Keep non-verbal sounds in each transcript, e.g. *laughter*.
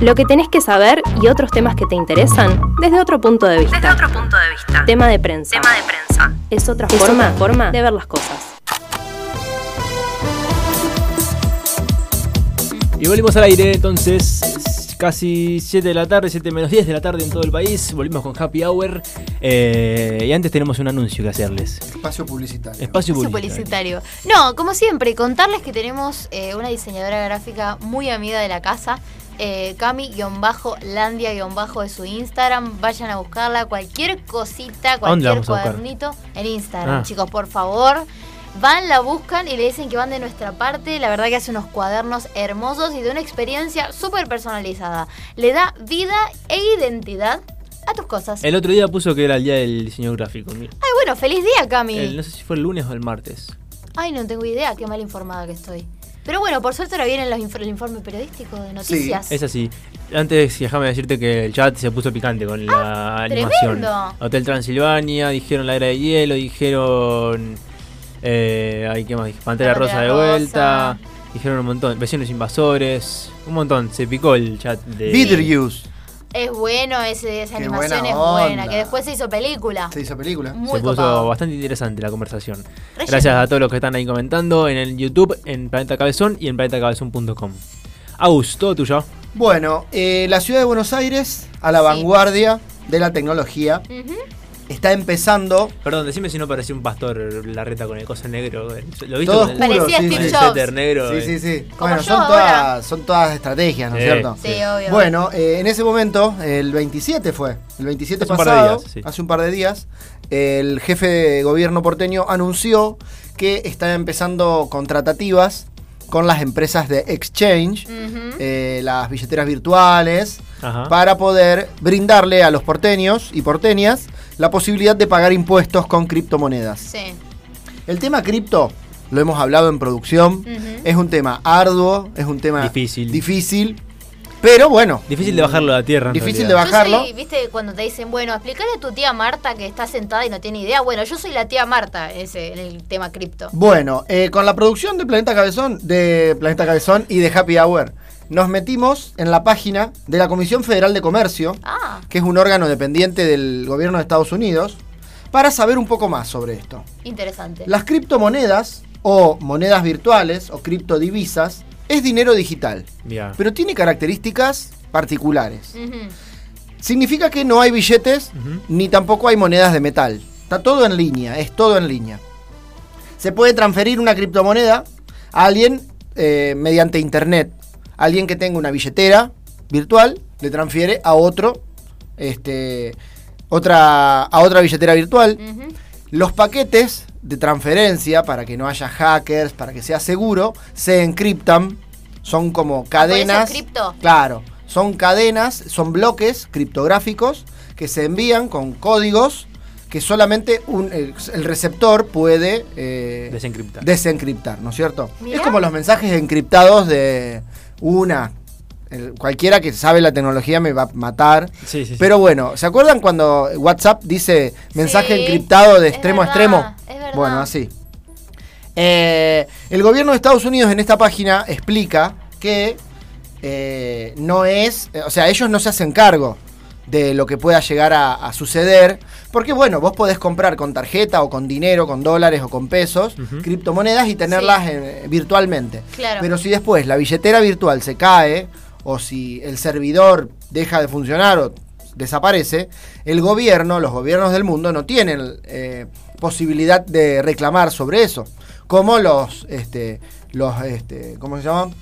Lo que tenés que saber y otros temas que te interesan desde otro punto de vista. Desde otro punto de vista. Tema de prensa. Tema de prensa. Es otra forma, forma de ver las cosas. Y volvimos al aire, entonces, es casi 7 de la tarde, 7 menos 10 de la tarde en todo el país. Volvimos con Happy Hour. eh, y antes tenemos un anuncio que hacerles. Espacio publicitario. Espacio publicitario. No, como siempre, contarles que tenemos eh, una diseñadora gráfica muy amiga de la casa. Eh, Cami-Landia- de su Instagram. Vayan a buscarla. Cualquier cosita, cualquier cuadernito en Instagram, Ah. chicos, por favor. Van, la buscan y le dicen que van de nuestra parte. La verdad que hace unos cuadernos hermosos y de una experiencia súper personalizada. Le da vida e identidad a tus cosas. El otro día puso que era el día del diseño gráfico. mira. Ay, bueno, feliz día, Cami. El- no sé si fue el lunes o el martes. Ay, no tengo idea, qué mal informada que estoy. Pero bueno, por suerte ahora vienen los inf- el informe periodístico de noticias. Es así. Antes, déjame decirte que el chat se puso picante con la animación. tremendo. Hotel Transilvania, dijeron la era de hielo, dijeron. Eh, ay, ¿qué más? Pantera La Rosa Pantera de vuelta. Rosa. Dijeron un montón. Vecinos invasores. Un montón. Se picó el chat de. Beetlejuice. Es bueno, ese, esa Qué animación buena es buena, onda. que después se hizo película. Se hizo película. Muy se puso copado. bastante interesante la conversación. Gracias a todos los que están ahí comentando en el YouTube, en Planeta Cabezón y en planetacabezón.com. Aus, todo tuyo. Bueno, eh, la ciudad de Buenos Aires, a la Sí. vanguardia de la tecnología, Ujú. Está empezando. Perdón, decime si no parecía un pastor la reta con el cosa negro. ¿Lo viste? Todo oscuro, Parecía sí, Steve sí. Jobs. negro? Sí, eh. sí, sí. Como Bueno, yo son ahora. todas, son todas estrategias, ¿no es Sí, cierto? Sí, obvio. Bueno, eh, en ese momento, el 27 fue, el 27 Hace un par de pasado, días, sí. hace un par de días, el jefe de gobierno porteño anunció que está empezando contratativas con las empresas de exchange, eh, las billeteras virtuales, Ajá. para poder brindarle a los porteños y porteñas la posibilidad de pagar impuestos con criptomonedas. Sí. El tema cripto, lo hemos hablado en producción, es un tema arduo, es un tema Difícil. difícil pero bueno. Difícil de bajarlo a la tierra. Difícil realidad. de bajarlo. Soy, viste, cuando te dicen, bueno, explícale a tu tía Marta que está sentada y no tiene idea. Bueno, yo soy la tía Marta ese, en el tema cripto. Bueno, eh, con la producción de Planeta Cabezón, de Planeta Cabezón y de Happy Hour, nos metimos en la página de la Comisión Federal de Comercio, Ah, que es un órgano dependiente del gobierno de Estados Unidos, para saber un poco más sobre esto. interesante. Las criptomonedas o monedas virtuales o criptodivisas es dinero digital, pero tiene características particulares. Significa que no hay billetes ni tampoco hay monedas de metal. Está todo en línea, es todo en línea. Se puede transferir una criptomoneda a alguien eh, mediante internet. Alguien que tenga una billetera virtual le transfiere a otro, este, otra, a otra billetera virtual. Los paquetes de transferencia, para que no haya hackers, para que sea seguro, se encriptan. Son como cadenas. cripto? Claro, son cadenas, son bloques criptográficos que se envían con códigos que solamente un- el, el receptor puede eh, Desencriptar. desencriptar, ¿no es cierto? Mirá. Es como los mensajes encriptados de una. el- cualquiera que sabe la tecnología me va a matar. Sí, sí, sí. Pero bueno, ¿se acuerdan cuando WhatsApp dice mensaje Sí, encriptado de es extremo a extremo? es verdad. Bueno, así. Eh, el gobierno de Estados Unidos en esta página explica que eh, no es, o sea, ellos no se hacen cargo de lo que pueda llegar a, a suceder, porque bueno, vos podés comprar con tarjeta o con dinero, con dólares o con pesos, criptomonedas y tenerlas eh, virtualmente. Claro. Pero si después la billetera virtual se cae o si el servidor deja de funcionar o desaparece, el gobierno, los gobiernos del mundo no tienen eh, posibilidad de reclamar sobre eso, como los, este, los, este, ¿cómo se llaman?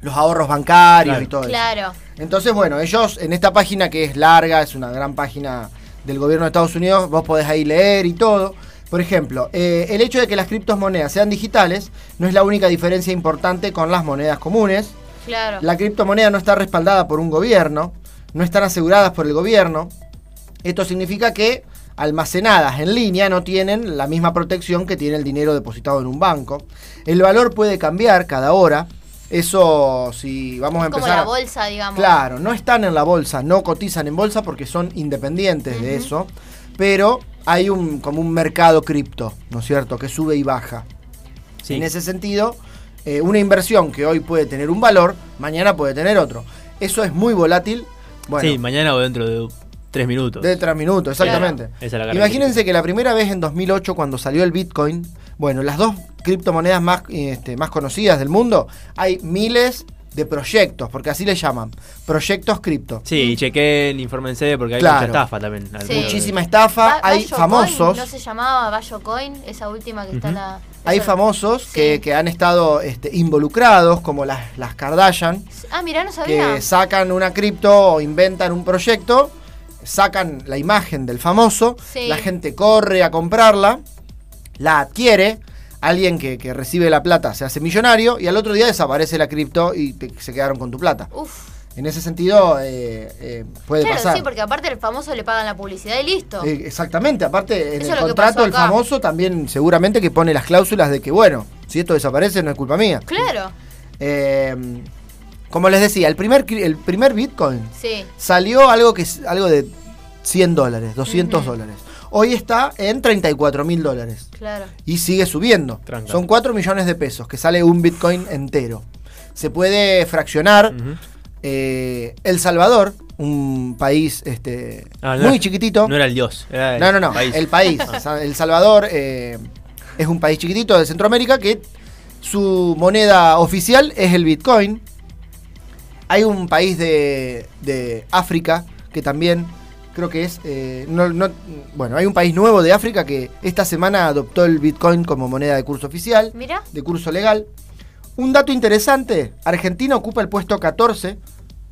Los ahorros bancarios Claro. y todo eso. Claro. Entonces, bueno, ellos en esta página que es larga, es una gran página del gobierno de Estados Unidos, vos podés ahí leer y todo. Por ejemplo, eh, el hecho de que las criptomonedas sean digitales no es la única diferencia importante con las monedas comunes. Claro. La criptomoneda no está respaldada por un gobierno, no están aseguradas por el gobierno. Esto significa que almacenadas en línea no tienen la misma protección que tiene el dinero depositado en un banco. El valor puede cambiar cada hora. Eso, si vamos a Es como empezar. la bolsa, digamos. Claro, no están en la bolsa, no cotizan en bolsa porque son independientes de eso, pero hay un como un mercado cripto, ¿no es cierto?, que sube y baja. Sí. En ese sentido, eh, una inversión que hoy puede tener un valor, mañana puede tener otro. Eso es muy volátil. Bueno, sí, mañana o dentro de tres minutos. de tres minutos, exactamente. Esa es la característica. Imagínense que la primera vez en 2008, cuando salió el Bitcoin, bueno, las dos criptomonedas más, este, más conocidas del mundo, hay miles de proyectos, porque así le llaman, proyectos cripto. Sí, y chequen, infórmense, porque hay Claro. mucha estafa también. Sí. Muchísima estafa, Ba- hay Bayo famosos. Coin, ¿No se llamaba Bayo Coin? Esa última que está Ujú. la. Hay famosos Sí. que, que han estado este, involucrados, como las, las Kardashian, Ah, mirá, no sabía. que sacan una cripto o inventan un proyecto, sacan la imagen del famoso, Sí. la gente corre a comprarla, la adquiere, alguien que, que recibe la plata se hace millonario y al otro día desaparece la cripto y te- se quedaron con tu plata. Uf. En ese sentido eh, eh, puede Claro, pasar. sí, porque aparte el famoso le pagan la publicidad y listo. Eh, exactamente, aparte en Eso el contrato acá. famoso también seguramente que pone las cláusulas de que, bueno, si esto desaparece no es culpa mía. Claro, Eh, como les decía, el primer, el primer Bitcoin sí. salió algo, que es, algo de 100 dólares, 200 Ujú. dólares. Hoy está en 34 mil dólares Claro. y sigue subiendo. Tranca. Son 4 millones de pesos que sale un Bitcoin entero. Se puede fraccionar. Eh, el Salvador, un país este, Ah, no muy era- chiquitito. No era el dios. Era el No, no, no. país. El país. Sa- El Salvador eh, es un país chiquitito de Centroamérica que su moneda oficial es el Bitcoin. Hay un país de, de África que también creo que es. eh, no- no- bueno, hay un país nuevo de África que esta semana adoptó el Bitcoin como moneda de curso oficial, Mira. de curso legal. Un dato interesante: Argentina ocupa el puesto 14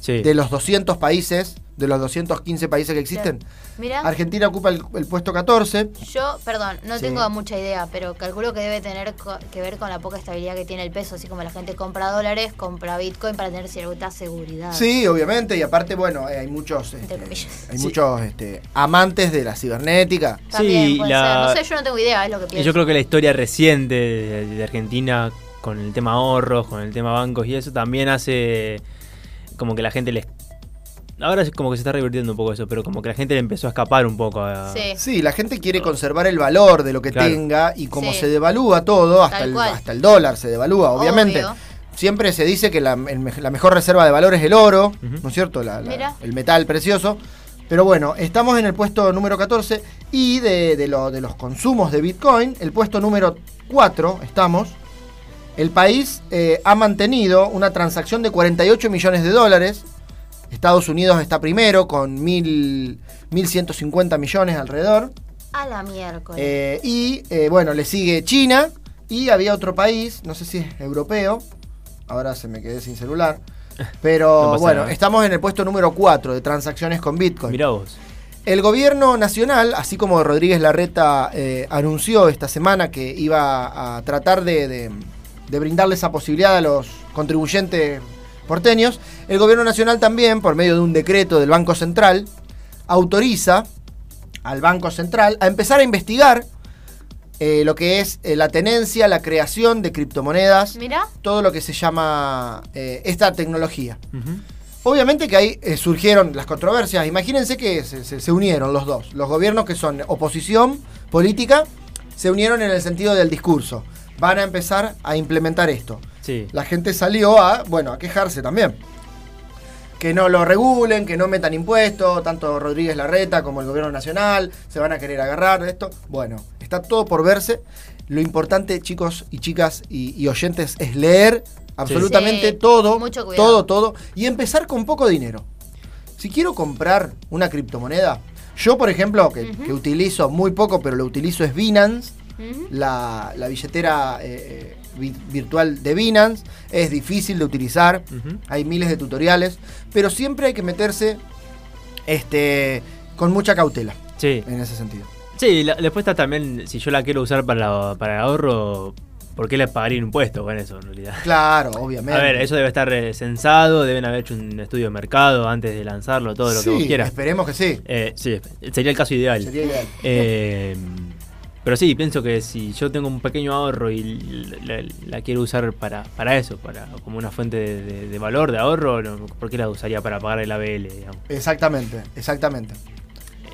Sí. de los 200 países, de los 215 países que existen. Mira. Argentina ocupa el, el puesto 14. Yo, perdón, no Sí. tengo mucha idea, pero calculo que debe tener co- que ver con la poca estabilidad que tiene el peso, así como la gente compra dólares, compra Bitcoin para tener cierta seguridad. Sí, obviamente, y aparte, bueno, eh, hay muchos, este, hay Sí. muchos este, amantes de la cibernética. También Sí, puede la- ser. No sé, yo no tengo idea, es lo que pienso. yo creo que la historia reciente de, de Argentina con el tema ahorros, con el tema bancos y eso también hace como que la gente les... Ahora es como que se está revirtiendo un poco eso, pero como que la gente le empezó a escapar un poco a... Sí. Sí, la gente quiere conservar el valor de lo que Claro. tenga y como Sí. se devalúa todo, hasta el, hasta el dólar se devalúa, obviamente. Obvio. Siempre se dice que la, el me- la mejor reserva de valor es el oro. ¿no es cierto? La- la- Mira. el metal precioso. Pero bueno, estamos en el puesto número 14 y de, de lo- de los consumos de Bitcoin, el puesto número 4 estamos. El país eh, ha mantenido una transacción de 48 millones de dólares. Estados Unidos está primero con mil- 1.150 millones alrededor. A la miércoles. Eh, y eh, bueno, le sigue China y había otro país, no sé si es europeo, ahora se me quedé sin celular, *laughs* pero No bueno, nada. estamos en el puesto número 4 de transacciones con Bitcoin. Mirá vos. El gobierno nacional, así como Rodríguez Larreta eh, anunció esta semana que iba a tratar de, de- de brindarle esa posibilidad a los contribuyentes porteños, el gobierno nacional también, por medio de un decreto del Banco Central, autoriza al Banco Central a empezar a investigar eh, lo que es eh, la tenencia, la creación de criptomonedas, Mira. todo lo que se llama eh, esta tecnología. Obviamente que ahí eh, surgieron las controversias. Imagínense que se, se- se unieron los dos. Los gobiernos que son oposición política se unieron en el sentido del discurso. Van a empezar a implementar esto. Sí. La gente salió a, bueno, a quejarse también. Que no lo regulen, que no metan impuestos, tanto Rodríguez Larreta como el gobierno nacional se van a querer agarrar de esto. Bueno, está todo por verse. Lo importante, chicos y chicas y, y oyentes, es leer absolutamente Sí, todo, mucho todo, todo, y empezar con poco dinero. Si quiero comprar una criptomoneda, yo por ejemplo, que, utilizo muy poco, pero lo utilizo es Binance, la, la billetera eh, vi- virtual de Binance. Es difícil de utilizar, hay miles de tutoriales, pero siempre hay que meterse este, con mucha cautela Sí. en ese sentido. Sí, la- después está también, si yo la quiero usar para, para el ahorro, ¿por qué le pagaría un impuesto con eso en realidad? Claro, obviamente. A ver, eso debe estar eh, censado, deben haber hecho un estudio de mercado antes de lanzarlo, todo lo que vos quieras. Esperemos que sí. Eh, sí, sería el caso ideal. Sería ideal. Eh, pero sí, pienso que si yo tengo un pequeño ahorro y la, la- la quiero usar para, para eso, para como una fuente de, de- de valor, de ahorro, no, ¿por qué la usaría para pagar el ABL? Digamos? Exactamente, exactamente.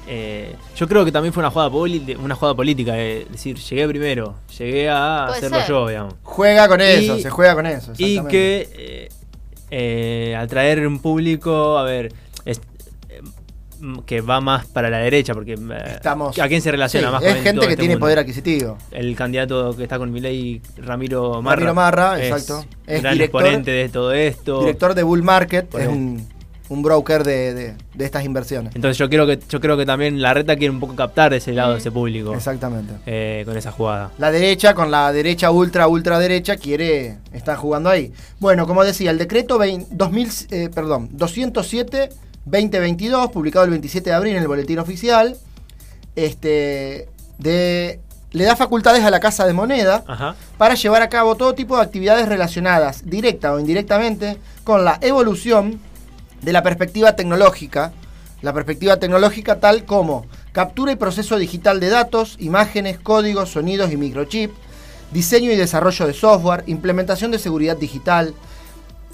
Eh, yo creo que también fue una jugada, poli- una jugada política, es decir, llegué primero, llegué a Puede hacerlo ser. yo, digamos. Juega con eso, se juega con eso. Y que eh, eh, atraer un público, a ver, eh, que va más para la derecha, porque eh, Estamos, ¿a quién se relaciona Sí, más Es con gente todo que este tiene mundo? poder adquisitivo. El candidato que está con Milei, Ramiro Marra. Ramiro Marra, es exacto. Es gran director- exponente de todo esto. Director de Bull Market, es un, un broker de, de- de estas inversiones. Entonces yo creo que yo creo que también la reta quiere un poco captar ese lado de Mm. ese público Exactamente. eh, con esa jugada. La derecha con la derecha ultra ultra derecha quiere está jugando ahí. Bueno, como decía, el decreto 20 2000, eh, perdón, 207 2022 publicado el 27 de abril en el boletín oficial este de le da facultades a la Casa de Moneda Ajá. para llevar a cabo todo tipo de actividades relacionadas, directa o indirectamente, con la evolución de la perspectiva tecnológica. La perspectiva tecnológica tal como captura y proceso digital de datos, imágenes, códigos, sonidos y microchip, diseño y desarrollo de software, implementación de seguridad digital,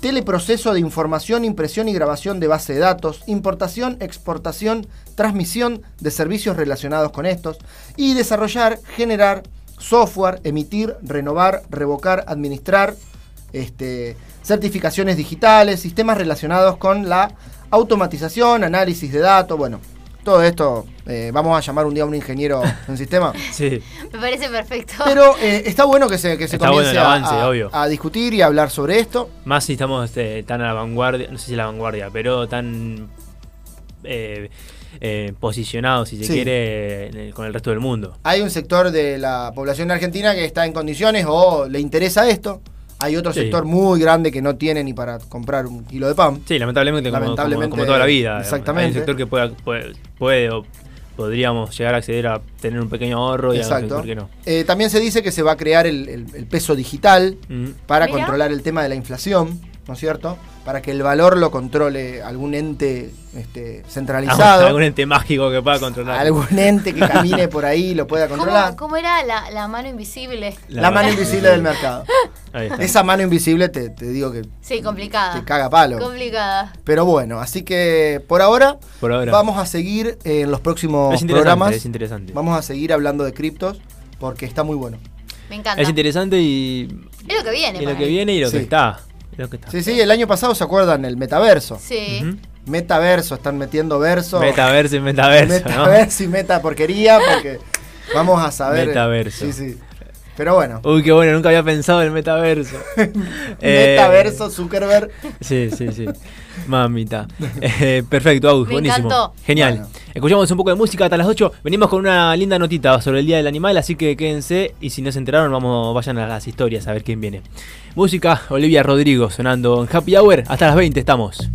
teleproceso de información, impresión y grabación de base de datos, importación, exportación, transmisión de servicios relacionados con estos, y desarrollar, generar software, emitir, renovar, revocar, administrar, este, certificaciones digitales, sistemas relacionados con la automatización, análisis de datos, bueno, todo esto eh, vamos a llamar un día a un ingeniero *laughs* en sistema. Sí. Me parece perfecto. Pero eh, está bueno que se, que se Está comience el a- avance, a, obvio. a discutir y a hablar sobre esto. Más si estamos este, tan a la vanguardia, no sé si a la vanguardia, pero tan eh, eh, posicionados, si se Sí. quiere, en el- con el resto del mundo. Hay un sector de la población argentina que está en condiciones o le interesa esto. Hay otro Sí. sector muy grande que no tiene ni para comprar un kilo de pan. Sí, lamentablemente, como- Lamentablemente, como, como toda la vida. exactamente. Hay un sector que pueda- puede, puede o podríamos llegar a acceder a tener un pequeño ahorro y Exacto. sector que no. Eh, también se dice que se va a crear el, el- el peso digital Mm. para Mira. controlar el tema de la inflación, ¿no es cierto? Para que el valor lo controle algún ente este, centralizado. Algún ente mágico que pueda controlar. algún ente que camine por ahí y lo pueda controlar. ¿Cómo, cómo era la, la mano invisible? La, mano invisible del mercado. *laughs* Ahí está. Esa mano invisible te, te digo que Sí, complicada. te caga palo. Complicada. Pero bueno, así que por ahora, Por ahora. vamos a seguir en los próximos es programas. es interesante. Vamos a seguir hablando de criptos porque está muy bueno. Me encanta. Es interesante y, Es lo que viene. y lo que viene y lo Sí. que está. Que está. Sí, sí, el año pasado se acuerdan el metaverso. Sí. Metaverso, están metiendo verso. Metaverso y metaverso, ¿no? Metaverso y meta porquería porque *laughs* vamos a saber. Metaverso. Sí, sí. Pero bueno. Uy, qué bueno, nunca había pensado en el metaverso. Eh, *laughs* Metaverso, Zuckerberg. Sí, sí, sí. Mamita. *laughs* Eh, perfecto, Agus, Me buenísimo. encantó. Genial. Bueno. Escuchamos un poco de música hasta las 8. Venimos con una linda notita sobre el Día del Animal, así que quédense y si no se enteraron, vamos, vayan a las historias a ver quién viene. Música, Olivia Rodrigo sonando en Happy Hour. Hasta las 20 estamos.